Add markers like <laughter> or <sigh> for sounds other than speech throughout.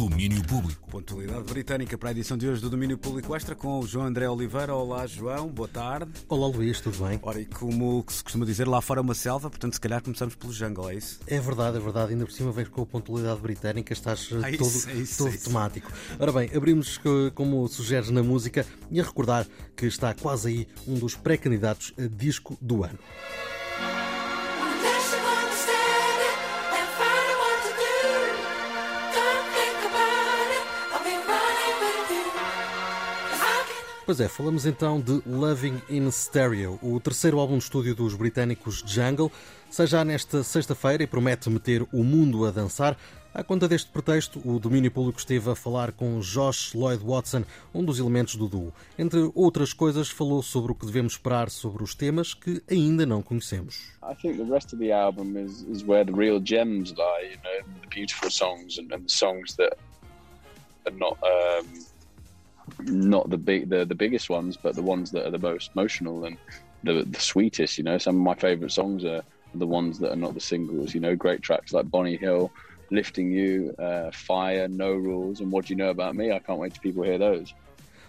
Domínio Público. Pontualidade britânica para a edição de hoje do Domínio Público Extra com o João André Oliveira. Olá, João, boa tarde. Olá, Luís, tudo bem? Ora, e como se costuma dizer, lá fora é uma selva, portanto, se calhar começamos pelo jungle, é isso? É verdade, é verdade. Ainda por cima vens com a pontualidade britânica, estás eh, É todo, isso, é isso, todo é temático. Ora bem, abrimos co- como sugeres na música e a recordar que está quase aí um dos pré-candidatos a disco do ano. Pois é, falamos então de Loving in Stereo, o terceiro álbum de estúdio dos britânicos Jungle. Sai já nesta sexta-feira e promete meter o mundo a dançar. À conta deste pretexto, o domínio público esteve a falar com Josh Lloyd Watson, um dos elementos do duo. Entre outras coisas, falou sobre o que devemos esperar sobre os temas que ainda não conhecemos. I think the rest of the album is, is where the real gems lie, you know, the beautiful songs and, and the songs that are not um, not the big the, the biggest ones, but the ones that are the most emotional and the the sweetest. You know, some of my favourite songs are the ones that are not the singles. You know, great tracks like Bonnie Hill, Lifting You, uh, Fire, No Rules, and What Do You Know About Me. I can't wait till people hear those.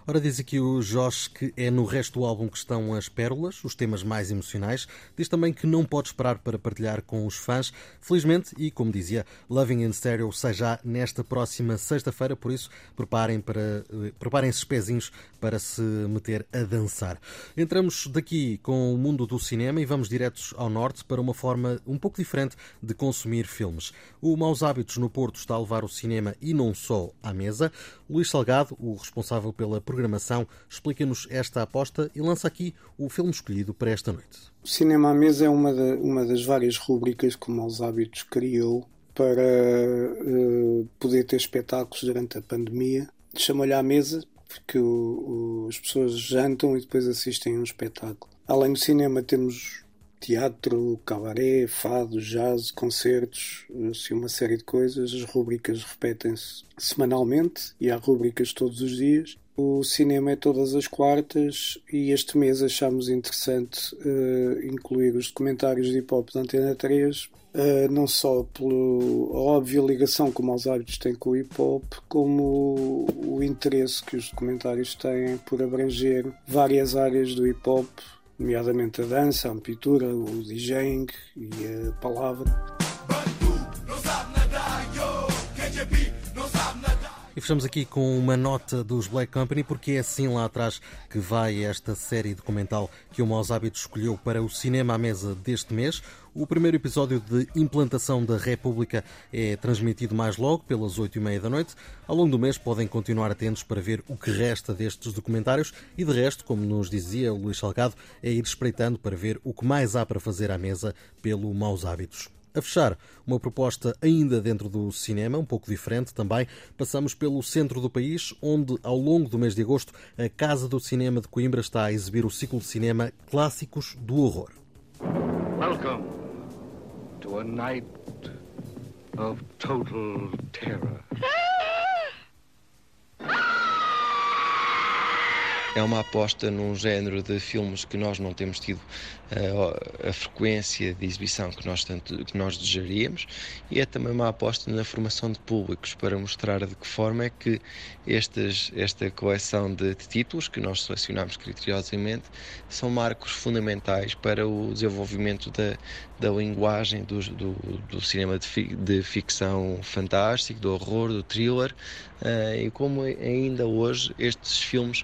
Ora, diz aqui o Josh que é no resto do álbum que estão as pérolas, os temas mais emocionais. Diz também que não pode esperar para partilhar com os fãs. Felizmente, e como dizia, Loving in Stereo sai já nesta próxima sexta-feira, por isso preparem para, eh, preparem-se os pezinhos para se meter a dançar. Entramos daqui com o mundo do cinema e vamos diretos ao norte para uma forma um pouco diferente de consumir filmes. O Maus Hábitos no Porto está a levar o cinema e não só à mesa. Luís Salgado, o responsável pela programação, explica-nos esta aposta e lança aqui o filme escolhido para esta noite. O Cinema à Mesa é uma, da- uma das várias rubricas que o Maus Hábitos criou para eh, poder ter espetáculos durante a pandemia. Chama-lhe à mesa porque o- o- as pessoas jantam e depois assistem a um espetáculo. Além do cinema temos teatro, cabaré, fado, jazz, concertos, assim, uma série de coisas. As rubricas repetem-se semanalmente e há rubricas todos os dias. O cinema é todas as quartas e este mês achámos interessante eh, incluir os documentários de hip hop da Antena 3, eh, não só pela óbvia ligação que o Maus Hábitos tem com o hip hop, como o, o interesse que os documentários têm por abranger várias áreas do hip hop, nomeadamente a dança, a pintura, o DJing e a palavra. E fechamos aqui com uma nota dos Black Company, porque é assim lá atrás que vai esta série documental que o Maus Hábitos escolheu para o cinema à mesa deste mês. O primeiro episódio de Implantação da República é transmitido mais logo, pelas oito e meia da noite. Ao longo do mês podem continuar atentos para ver o que resta destes documentários e, de resto, como nos dizia o Luís Salgado, é ir espreitando para ver o que mais há para fazer à mesa pelo Maus Hábitos. A fechar, uma proposta ainda dentro do cinema, um pouco diferente também. Passamos pelo centro do país, onde, ao longo do mês de agosto, a Casa do Cinema de Coimbra está a exibir o ciclo de cinema Clássicos do Horror. Welcome to a night of total terror. <laughs> É uma aposta num género de filmes que nós não temos tido eh, a frequência de exibição que nós, tanto, que nós desejaríamos e é também uma aposta na formação de públicos para mostrar de que forma é que estas, esta coleção de, de títulos que nós selecionamos criteriosamente são marcos fundamentais para o desenvolvimento da, da linguagem do, do, do cinema de, fi- de ficção fantástico, do horror, do thriller eh, e como ainda hoje estes filmes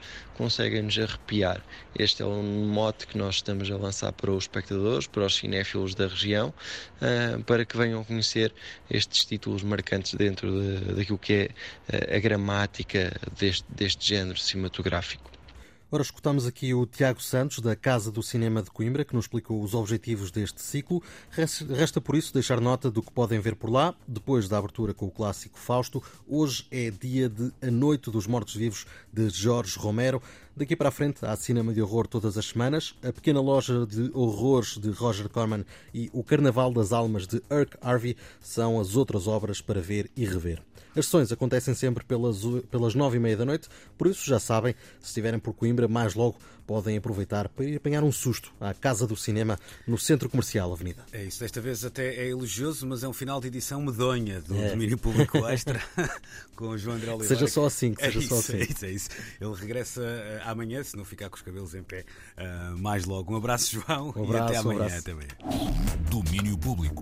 conseguem-nos arrepiar. Este é um mote que nós estamos a lançar para os espectadores, para os cinéfilos da região, eh, para que venham conhecer estes títulos marcantes dentro de, daquilo que é eh, a gramática deste, deste género cinematográfico. Ora, escutamos aqui o Tiago Santos, da Casa do Cinema de Coimbra, que nos explicou os objetivos deste ciclo. Res- Resta por isso deixar nota do que podem ver por lá, depois da abertura com o clássico Fausto. Hoje é dia de A Noite dos Mortos-Vivos, de Jorge Romero. Daqui para a frente há cinema de horror todas as semanas, a pequena loja de horrores de Roger Corman e o Carnaval das Almas de Irk Harvey são as outras obras para ver e rever. As sessões acontecem sempre pelas, pelas nove e meia da noite, por isso já sabem, se estiverem por Coimbra, mais logo podem aproveitar para ir apanhar um susto à Casa do Cinema no Centro Comercial Avenida. É isso, desta vez até é elogioso, mas é um final de edição medonha do É. domínio público <laughs> extra <laughs> com o João André Oliveira. Seja só assim, que é seja isso, só assim. É isso, é isso. Ele regressa eh, amanhã, se não ficar com os cabelos em pé, eh, mais logo. Um abraço, João, Um e até abraço, um amanhã. abraço. Até amanhã. Domínio Público.